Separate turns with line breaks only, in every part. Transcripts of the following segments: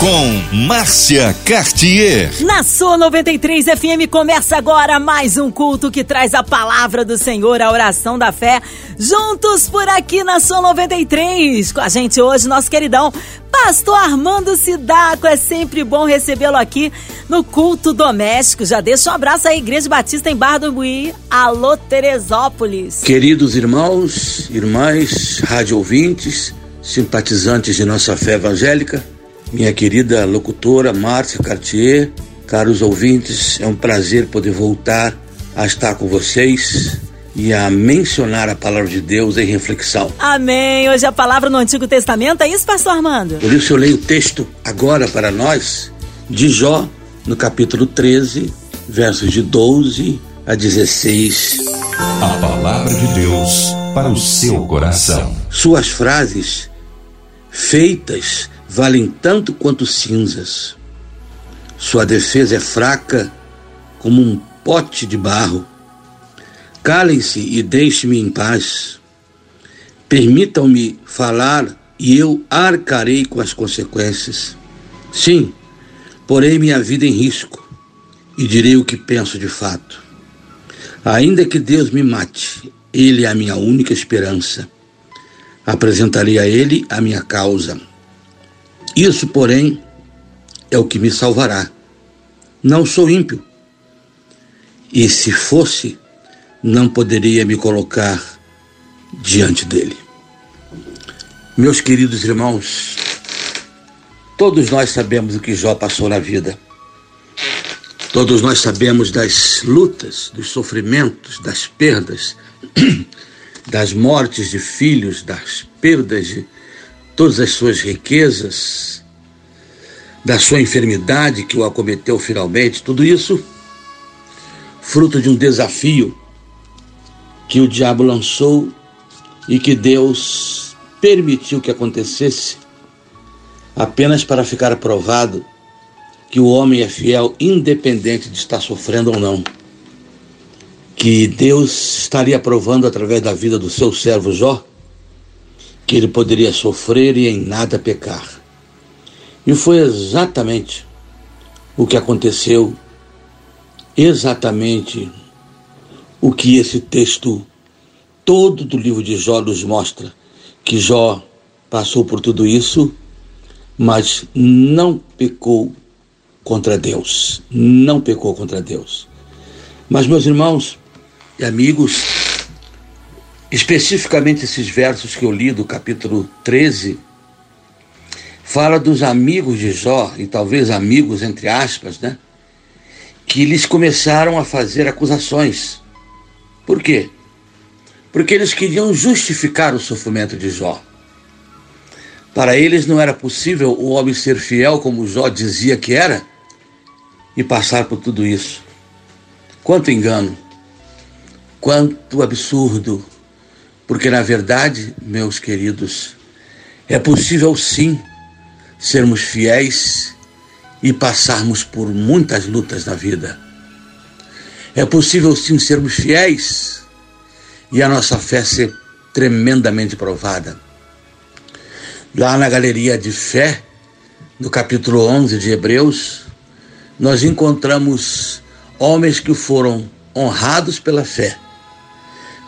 Com Márcia Cartier.
Na sua 93 FM começa agora mais um culto que traz a palavra do Senhor, a oração da fé. Juntos por aqui na sua 93. Com a gente hoje, nosso queridão Pastor Armando Sidaco, é sempre bom recebê-lo aqui no culto doméstico. Já deixa um abraço à Igreja Batista em Barra do Buí. Alô, Teresópolis.
Queridos irmãos, irmãs, rádio ouvintes, simpatizantes de nossa fé evangélica, minha querida locutora Márcia Cartier, caros ouvintes, é um prazer poder voltar a estar com vocês e a mencionar a palavra de Deus em reflexão.
Amém. Hoje a palavra no Antigo Testamento, é isso, pastor Armando?
Por isso eu leio o texto agora para nós de Jó, no capítulo 13, versos de 12 a 16.
A palavra de Deus para o seu coração.
Suas frases feitas valem tanto quanto cinzas. Sua defesa é fraca como um pote de barro. Calem-se e deixe-me em paz. Permitam-me falar e eu arcarei com as consequências. Sim, porei minha vida em risco e direi o que penso de fato. Ainda que Deus me mate, Ele é a minha única esperança. Apresentarei a Ele a minha causa. Isso, porém, é o que me salvará. Não sou ímpio. E se fosse, não poderia me colocar diante dele. Meus queridos irmãos, todos nós sabemos o que Jó passou na vida. Todos nós sabemos das lutas, dos sofrimentos, das perdas, das mortes de filhos, das perdas de todas as suas riquezas, da sua enfermidade que o acometeu finalmente, tudo isso fruto de um desafio que o diabo lançou e que Deus permitiu que acontecesse apenas para ficar provado que o homem é fiel independente de estar sofrendo ou não. Que Deus estaria provando através da vida do seu servo Jó que ele poderia sofrer e em nada pecar. E foi exatamente o que aconteceu, exatamente o que esse texto todo do livro de Jó nos mostra, que Jó passou por tudo isso, mas não pecou contra Deus, não pecou contra Deus. Mas meus irmãos e amigos, especificamente esses versos que eu li do capítulo 13, fala dos amigos de Jó, e talvez amigos entre aspas, né? Que eles começaram a fazer acusações por quê? Porque eles queriam justificar o sofrimento de Jó. Para eles não era possível o homem ser fiel como Jó dizia que era e passar por tudo isso. Quanto engano, quanto absurdo, porque na verdade, meus queridos, é possível sim sermos fiéis e passarmos por muitas lutas na vida. É possível sim sermos fiéis e a nossa fé ser tremendamente provada. Lá na galeria de fé, no capítulo 11 de Hebreus, nós encontramos homens que foram honrados pela fé,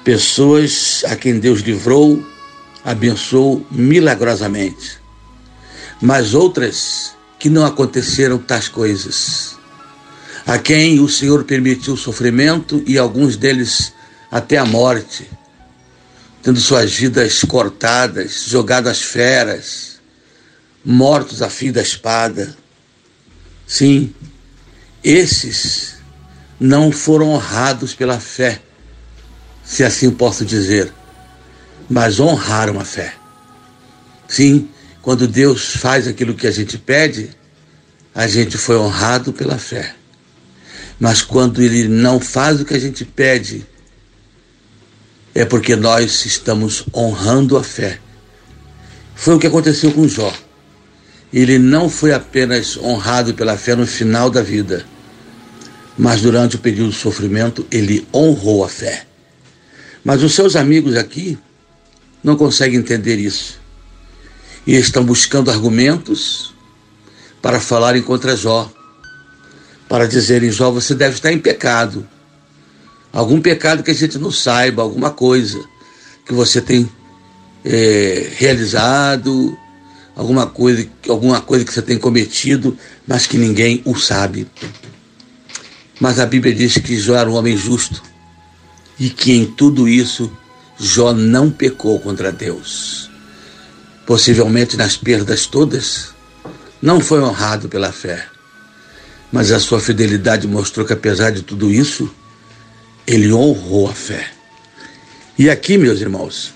pessoas a quem Deus livrou, abençoou milagrosamente, mas outras que não aconteceram tais coisas. A quem o Senhor permitiu sofrimento e alguns deles até a morte, tendo suas vidas cortadas, jogadas às feras, mortos a fio da espada. Sim, esses não foram honrados pela fé, se assim posso dizer, mas honraram a fé. Sim, quando Deus faz aquilo que a gente pede, a gente foi honrado pela fé. Mas quando ele não faz o que a gente pede, é porque nós estamos honrando a fé. Foi o que aconteceu com Jó. Ele não foi apenas honrado pela fé no final da vida, mas durante o período de sofrimento ele honrou a fé. Mas os seus amigos aqui não conseguem entender isso. E estão buscando argumentos para falarem contra Jó, para dizerem: Jó, você deve estar em pecado. Algum pecado que a gente não saiba, alguma coisa que você tem é, realizado, alguma coisa, alguma coisa que você tem cometido, mas que ninguém o sabe. Mas a Bíblia diz que Jó era um homem justo e que em tudo isso Jó não pecou contra Deus. Possivelmente nas perdas todas, não foi honrado pela fé, mas a sua fidelidade mostrou que apesar de tudo isso, ele honrou a fé. E aqui, meus irmãos,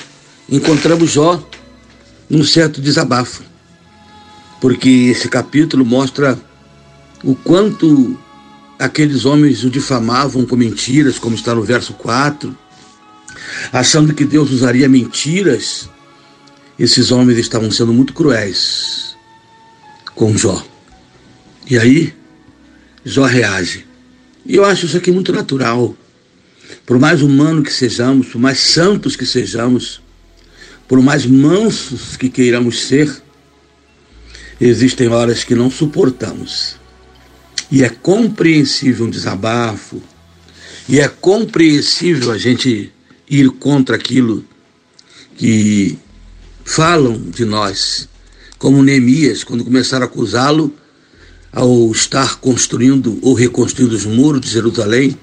encontramos Jó num certo desabafo, porque esse capítulo mostra o quanto aqueles homens o difamavam com mentiras, como está no verso 4, achando que Deus usaria mentiras. Esses homens estavam sendo muito cruéis com Jó. E aí, Jó reage. E eu acho isso aqui muito natural. Por mais humano que sejamos, por mais santos que sejamos, por mais mansos que queiramos ser, existem horas que não suportamos. E é compreensível um desabafo, e é compreensível a gente ir contra aquilo que falam de nós, como Neemias, quando começaram a acusá-lo ao estar construindo ou reconstruindo os muros de Jerusalém,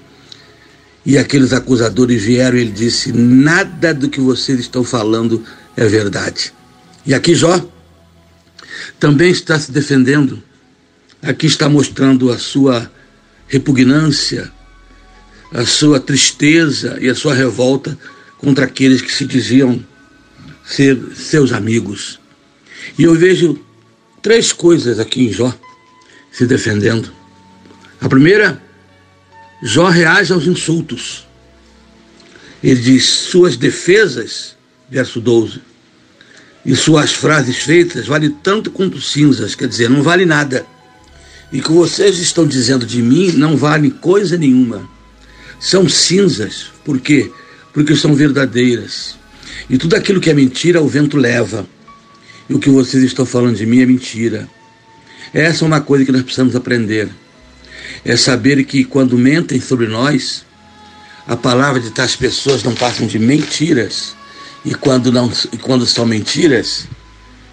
e aqueles acusadores vieram e ele disse: Nada do que vocês estão falando é verdade. E aqui Jó também está se defendendo. Aqui está mostrando a sua repugnância, a sua tristeza e a sua revolta contra aqueles que se diziam ser seus amigos. E eu vejo três coisas aqui em Jó se defendendo. A primeira Jó reage aos insultos. Ele diz: Suas defesas, verso 12, e suas frases feitas vale tanto quanto cinzas, quer dizer, não vale nada. E que vocês estão dizendo de mim não vale coisa nenhuma. São cinzas. Por quê? Porque são verdadeiras. E tudo aquilo que é mentira, o vento leva. E o que vocês estão falando de mim é mentira. Essa é uma coisa que nós precisamos aprender é saber que quando mentem sobre nós, a palavra de tais pessoas não passam de mentiras. E quando, não, e quando são mentiras,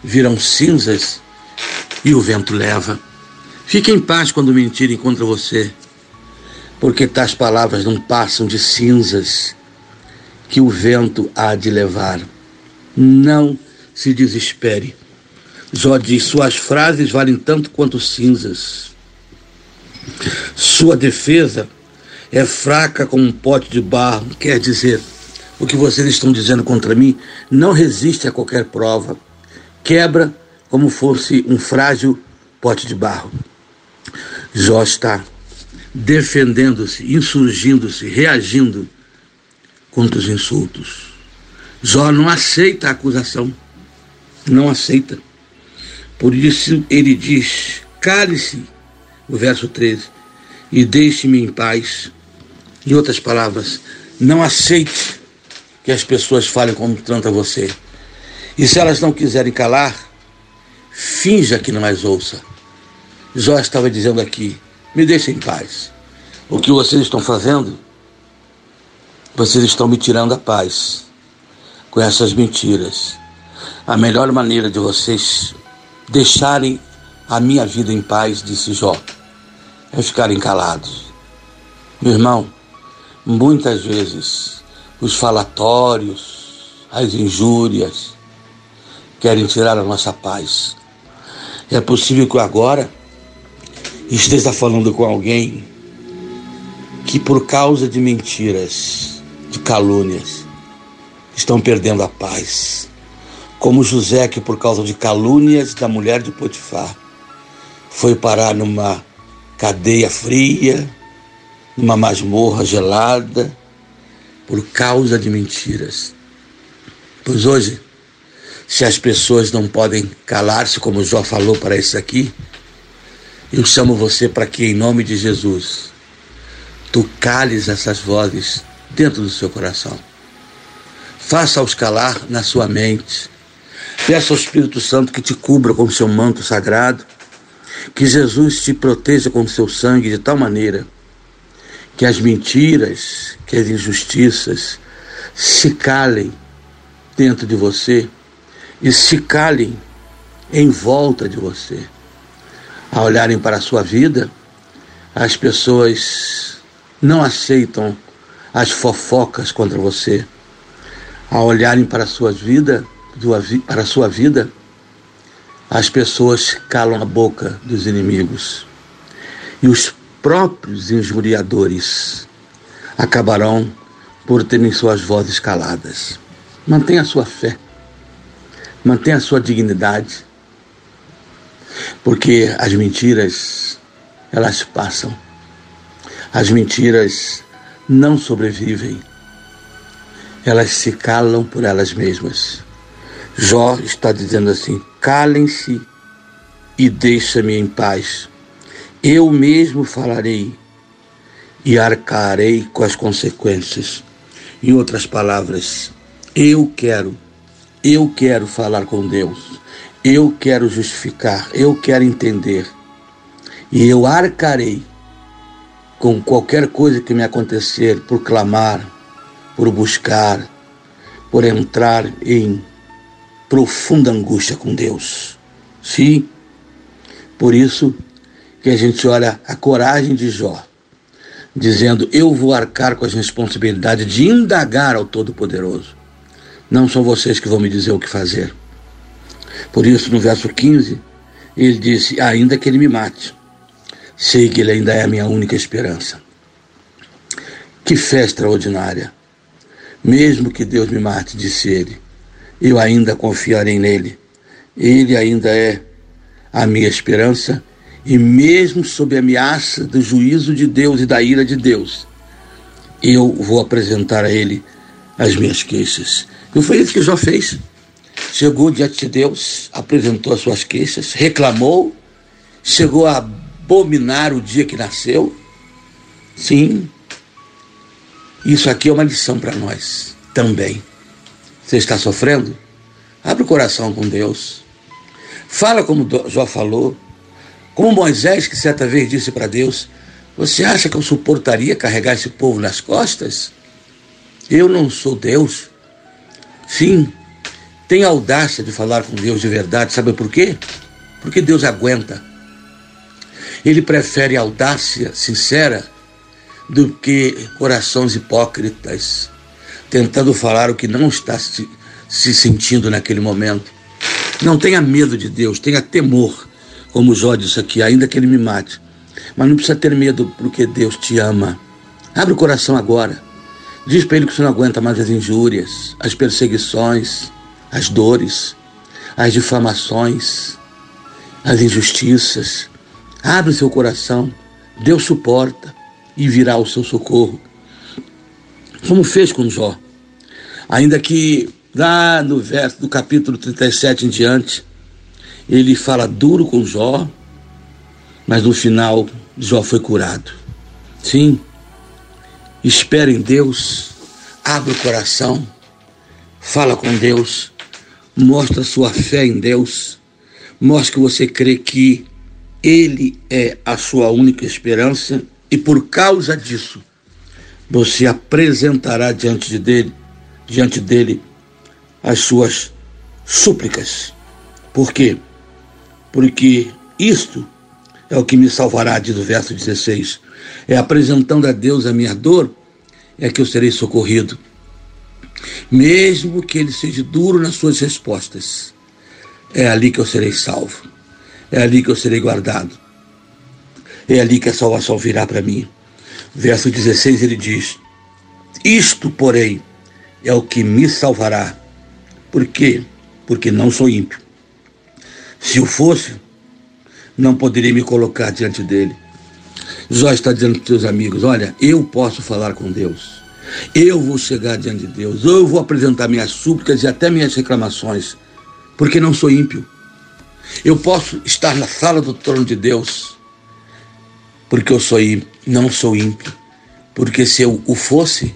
viram cinzas e o vento leva. Fique em paz quando mentirem contra você, porque tais palavras não passam de cinzas que o vento há de levar. Não se desespere. Jó diz: suas frases valem tanto quanto cinzas. Sua defesa é fraca como um pote de barro, quer dizer, o que vocês estão dizendo contra mim não resiste a qualquer prova. Quebra como fosse um frágil pote de barro. Jó está defendendo-se, insurgindo-se, reagindo contra os insultos. Jó não aceita a acusação, não aceita. Por isso ele diz: cale-se o verso 13, e deixe-me em paz. Em outras palavras, não aceite que as pessoas falem como trata você. E se elas não quiserem calar, finja que não as ouça. Jó estava dizendo aqui: me deixem em paz. O que vocês estão fazendo, vocês estão me tirando a paz com essas mentiras. A melhor maneira de vocês deixarem a minha vida em paz, disse Jó, é ficarem calados. Meu irmão, muitas vezes os falatórios, as injúrias, querem tirar a nossa paz. É possível que agora esteja falando com alguém que, por causa de mentiras, de calúnias, estão perdendo a paz. Como José, que por causa de calúnias da mulher de Potifar, foi parar numa cadeia fria, numa masmorra gelada, por causa de mentiras. Pois hoje, se as pessoas não podem calar-se, como Jó falou para isso aqui, eu chamo você para que, em nome de Jesus, tu cales essas vozes dentro do seu coração. Faça-os calar na sua mente. Peça ao Espírito Santo que te cubra com seu manto sagrado, que Jesus te proteja com seu sangue de tal maneira que as mentiras, que as injustiças se calem dentro de você e se calem em volta de você. A olharem para a sua vida, as pessoas não aceitam as fofocas contra você. A olharem para a sua vida, para a sua vida, as pessoas calam a boca dos inimigos. E os próprios injuriadores acabarão por terem suas vozes caladas. Mantenha a sua fé, mantenha a sua dignidade, porque as mentiras, elas passam. As mentiras não sobrevivem. Elas se calam por elas mesmas. Jó está dizendo assim: calem-se e deixa-me em paz. Eu mesmo falarei e arcarei com as consequências. Em outras palavras, eu quero, eu quero falar com Deus. Eu quero justificar, eu quero entender. E eu arcarei com qualquer coisa que me acontecer por clamar, por buscar, por entrar em profunda angústia com Deus. Sim, por isso que a gente olha a coragem de Jó, dizendo: Eu vou arcar com as responsabilidades de indagar ao Todo-Poderoso. Não são vocês que vão me dizer o que fazer. Por isso, no verso 15, ele disse: Ainda que ele me mate, sei que ele ainda é a minha única esperança. Que fé extraordinária! Mesmo que Deus me mate, disse ele, eu ainda confiarei nele. Ele ainda é a minha esperança, e mesmo sob a ameaça do juízo de Deus e da ira de Deus, eu vou apresentar a ele as minhas queixas. Não foi isso que Jó fez chegou diante de Deus, apresentou as suas queixas, reclamou, chegou a abominar o dia que nasceu. Sim, isso aqui é uma lição para nós também. Você está sofrendo? Abre o coração com Deus. Fala como Jó falou. Como Moisés, que certa vez disse para Deus: Você acha que eu suportaria carregar esse povo nas costas? Eu não sou Deus. Sim, Tenha audácia de falar com Deus de verdade, sabe por quê? Porque Deus aguenta. Ele prefere audácia sincera do que corações hipócritas, tentando falar o que não está se, se sentindo naquele momento. Não tenha medo de Deus, tenha temor, como Jó disse aqui, ainda que ele me mate. Mas não precisa ter medo, porque Deus te ama. Abre o coração agora. Diz para ele que você não aguenta mais as injúrias, as perseguições, as dores, as difamações, as injustiças. Abre seu coração, Deus suporta e virá o seu socorro. Como fez com Jó. Ainda que lá no verso do capítulo 37 em diante, ele fala duro com Jó, mas no final Jó foi curado. Sim, espere em Deus, abre o coração, fala com Deus mostra sua fé em Deus, mostra que você crê que Ele é a sua única esperança e por causa disso você apresentará diante de dele, diante dele as suas súplicas. Por quê? Porque isto é o que me salvará, diz o verso 16. É apresentando a Deus a minha dor, é que eu serei socorrido mesmo que ele seja duro nas suas respostas. É ali que eu serei salvo. É ali que eu serei guardado. É ali que a salvação virá para mim. Verso 16 ele diz: Isto, porém, é o que me salvará. Por quê? Porque não sou ímpio. Se o fosse, não poderia me colocar diante dele. Jó está dizendo para os seus amigos: Olha, eu posso falar com Deus. Eu vou chegar diante de Deus, eu vou apresentar minhas súplicas e até minhas reclamações, porque não sou ímpio. Eu posso estar na sala do trono de Deus, porque eu sou ímpio, não sou ímpio. porque se eu o fosse,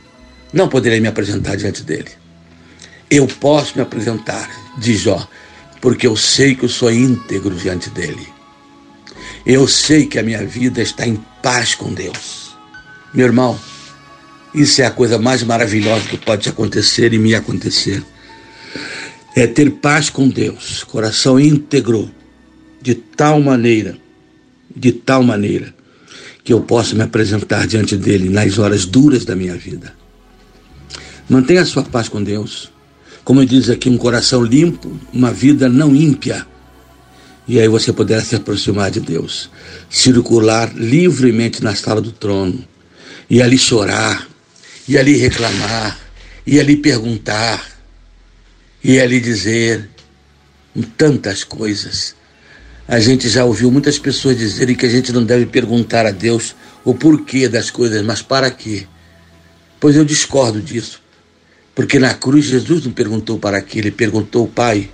não poderia me apresentar diante dele. Eu posso me apresentar, diz Jó, porque eu sei que eu sou íntegro diante dele. Eu sei que a minha vida está em paz com Deus. Meu irmão, isso é a coisa mais maravilhosa que pode acontecer e me acontecer. É ter paz com Deus, coração íntegro, de tal maneira, de tal maneira, que eu possa me apresentar diante dele nas horas duras da minha vida. Mantenha a sua paz com Deus. Como diz aqui, um coração limpo, uma vida não ímpia. E aí você poderá se aproximar de Deus, circular livremente na sala do trono, e ali chorar, e ali reclamar, e ali perguntar, e ali dizer tantas coisas. A gente já ouviu muitas pessoas dizerem que a gente não deve perguntar a Deus o porquê das coisas, mas para quê? Pois eu discordo disso. Porque na cruz Jesus não perguntou para quê, ele perguntou, Pai,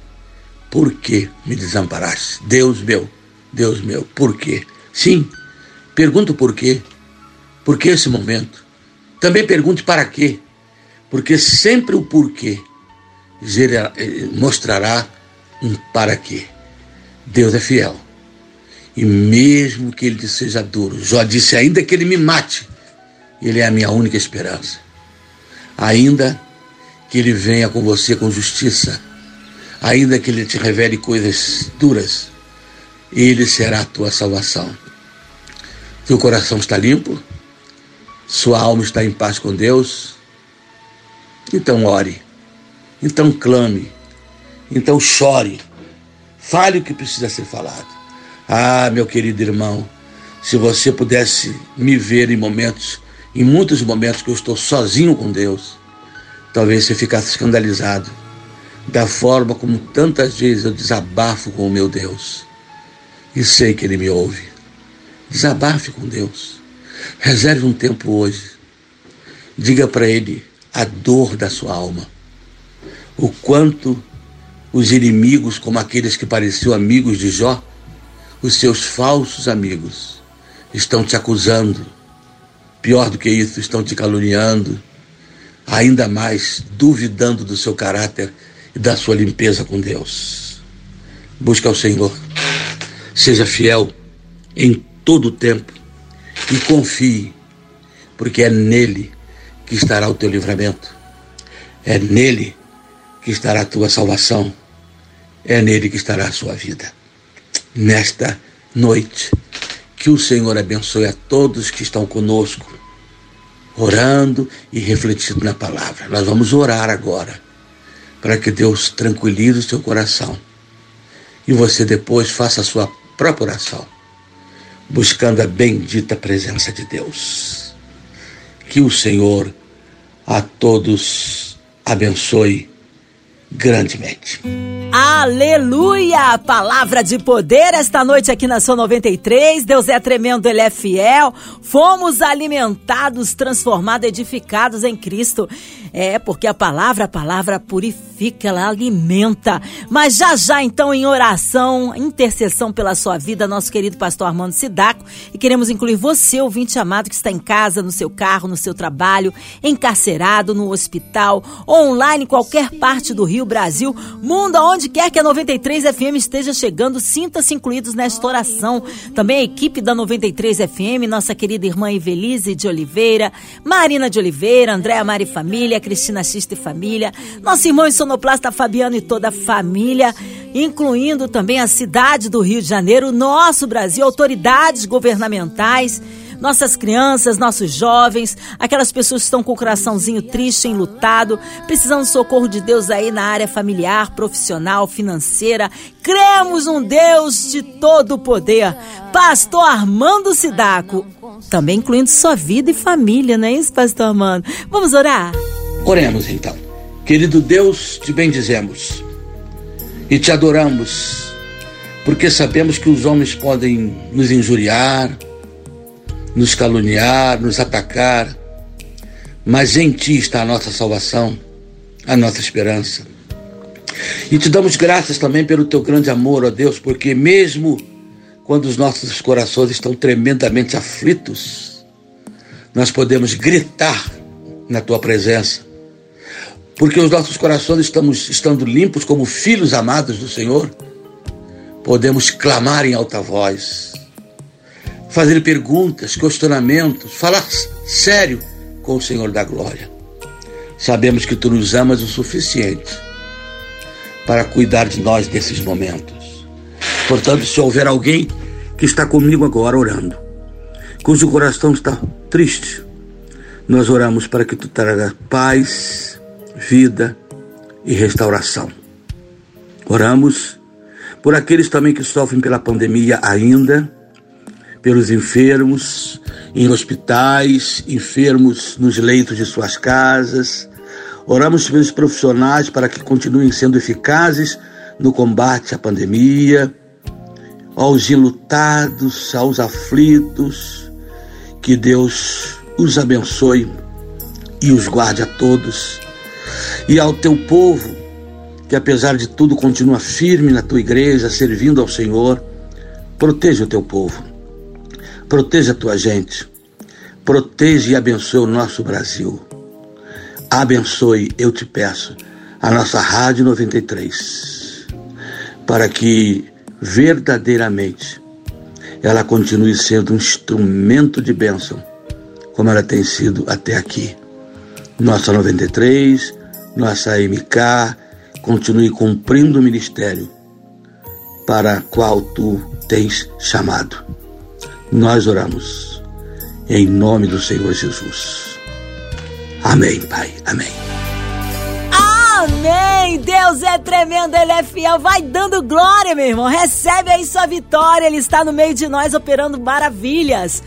por que me desamparaste? Deus meu, Deus meu, por quê? Sim, pergunto por quê. Por que esse momento? Também pergunte para quê. Porque sempre o porquê eh, mostrará um para quê. Deus é fiel. E mesmo que ele seja duro, Jó disse: ainda que ele me mate, ele é a minha única esperança. Ainda que ele venha com você com justiça, ainda que ele te revele coisas duras, ele será a tua salvação. Teu coração está limpo, sua alma está em paz com Deus. Então ore, então clame, então chore, fale o que precisa ser falado. Ah, meu querido irmão, se você pudesse me ver em momentos, em muitos momentos que eu estou sozinho com Deus, Talvez você ficasse escandalizado da forma como tantas vezes eu desabafo com o meu Deus. E sei que Ele me ouve. Desabafe com Deus. Reserve um tempo hoje. Diga para Ele a dor da sua alma. O quanto os inimigos, como aqueles que pareciam amigos de Jó, os seus falsos amigos, estão te acusando. Pior do que isso, estão te caluniando ainda mais duvidando do seu caráter e da sua limpeza com Deus. Busca o Senhor, seja fiel em todo o tempo e confie, porque é nele que estará o teu livramento, é nele que estará a tua salvação, é nele que estará a sua vida. Nesta noite, que o Senhor abençoe a todos que estão conosco orando e refletindo na palavra. Nós vamos orar agora para que Deus tranquilize o seu coração e você depois faça a sua própria oração, buscando a bendita presença de Deus. Que o Senhor a todos abençoe grandemente.
Aleluia! Palavra de poder esta noite aqui na Sua 93. Deus é tremendo, Ele é fiel. Fomos alimentados, transformados, edificados em Cristo. É, porque a palavra, a palavra purifica, ela alimenta. Mas já já, então, em oração, intercessão pela sua vida, nosso querido pastor Armando Sidaco. E queremos incluir você, ouvinte amado, que está em casa, no seu carro, no seu trabalho, encarcerado, no hospital, online, qualquer parte do Rio, Brasil, mundo, aonde Onde quer que a 93 FM esteja chegando, sinta-se incluídos nesta oração. Também a equipe da 93 FM, nossa querida irmã Evelise de Oliveira, Marina de Oliveira, Andréa Mari Família, Cristina Xista e Família, nosso irmão sonoplasta Fabiano e toda a família, incluindo também a cidade do Rio de Janeiro, nosso Brasil, autoridades governamentais nossas crianças, nossos jovens, aquelas pessoas que estão com o coraçãozinho triste, enlutado, precisando do socorro de Deus aí na área familiar, profissional, financeira. Cremos um Deus de todo o poder. Pastor Armando Sidaco, também incluindo sua vida e família, não é isso, Pastor Armando? Vamos orar?
Oremos então. Querido Deus, te bendizemos e te adoramos, porque sabemos que os homens podem nos injuriar, nos caluniar, nos atacar, mas em Ti está a nossa salvação, a nossa esperança. E te damos graças também pelo Teu grande amor, ó Deus, porque mesmo quando os nossos corações estão tremendamente aflitos, nós podemos gritar na tua presença, porque os nossos corações estamos estando limpos como filhos amados do Senhor, podemos clamar em alta voz, fazer perguntas, questionamentos, falar sério com o Senhor da glória. Sabemos que tu nos amas o suficiente para cuidar de nós nesses momentos. Portanto, se houver alguém que está comigo agora orando, cujo coração está triste, nós oramos para que tu traga paz, vida e restauração. Oramos por aqueles também que sofrem pela pandemia ainda, pelos enfermos em hospitais, enfermos nos leitos de suas casas. Oramos pelos profissionais para que continuem sendo eficazes no combate à pandemia, aos enlutados, aos aflitos, que Deus os abençoe e os guarde a todos. E ao teu povo, que apesar de tudo continua firme na tua igreja, servindo ao Senhor, proteja o teu povo, proteja a tua gente, proteja e abençoe o nosso Brasil. Abençoe, eu te peço, a nossa Rádio 93, para que verdadeiramente ela continue sendo um instrumento de bênção como ela tem sido até aqui. Nossa 93, nossa MK, continue cumprindo o ministério para qual tu tens chamado. Nós oramos em nome do Senhor Jesus. Amém, Pai. Amém.
Amém! Deus é tremendo, Ele é fiel. Vai dando glória, meu irmão. Recebe aí sua vitória. Ele está no meio de nós operando maravilhas.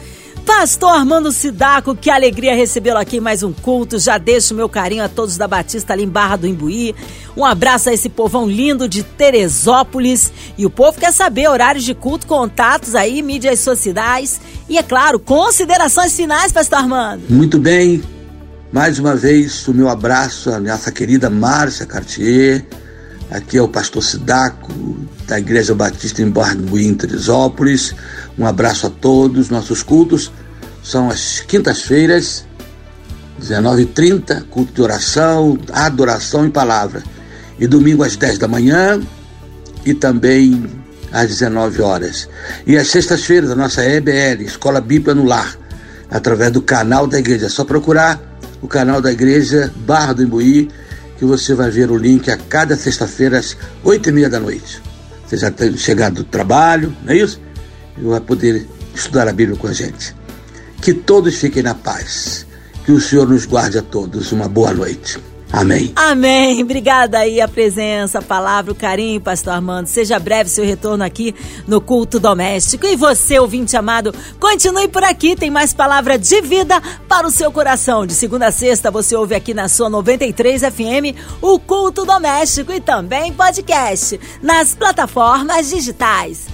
Pastor Armando Sidaco, que alegria recebê-lo aqui em mais um culto. Já deixo meu carinho a todos da Batista ali em Barra do Imbuí. Um abraço a esse povão lindo de Teresópolis. E o povo quer saber horários de culto, contatos aí, mídias sociais. E é claro, considerações finais, Pastor Armando.
Muito bem. Mais uma vez, o meu abraço à nossa querida Márcia Cartier. Aqui é o pastor Sidaco, da Igreja Batista em em Teresópolis. Um abraço a todos. Nossos cultos são as quintas-feiras, 19h30, culto de oração, adoração e palavra. E domingo às 10 da manhã e também às 19 horas. E às sextas-feiras, a nossa EBL, Escola Bíblia no Lar, através do canal da igreja. É só procurar o canal da igreja Barra do Imbuí, que você vai ver o link a cada sexta-feira às 8 e meia da noite. Você já tem chegado do trabalho, não é isso? e vai poder estudar a Bíblia com a gente. Que todos fiquem na paz. Que o Senhor nos guarde a todos. Uma boa noite. Amém.
Amém. Obrigada aí a presença, a palavra, o carinho, pastor Armando. Seja breve seu retorno aqui no culto doméstico. E você, ouvinte amado, continue por aqui. Tem mais palavra de vida para o seu coração. De segunda a sexta, você ouve aqui na sua 93 FM o culto doméstico e também podcast nas plataformas digitais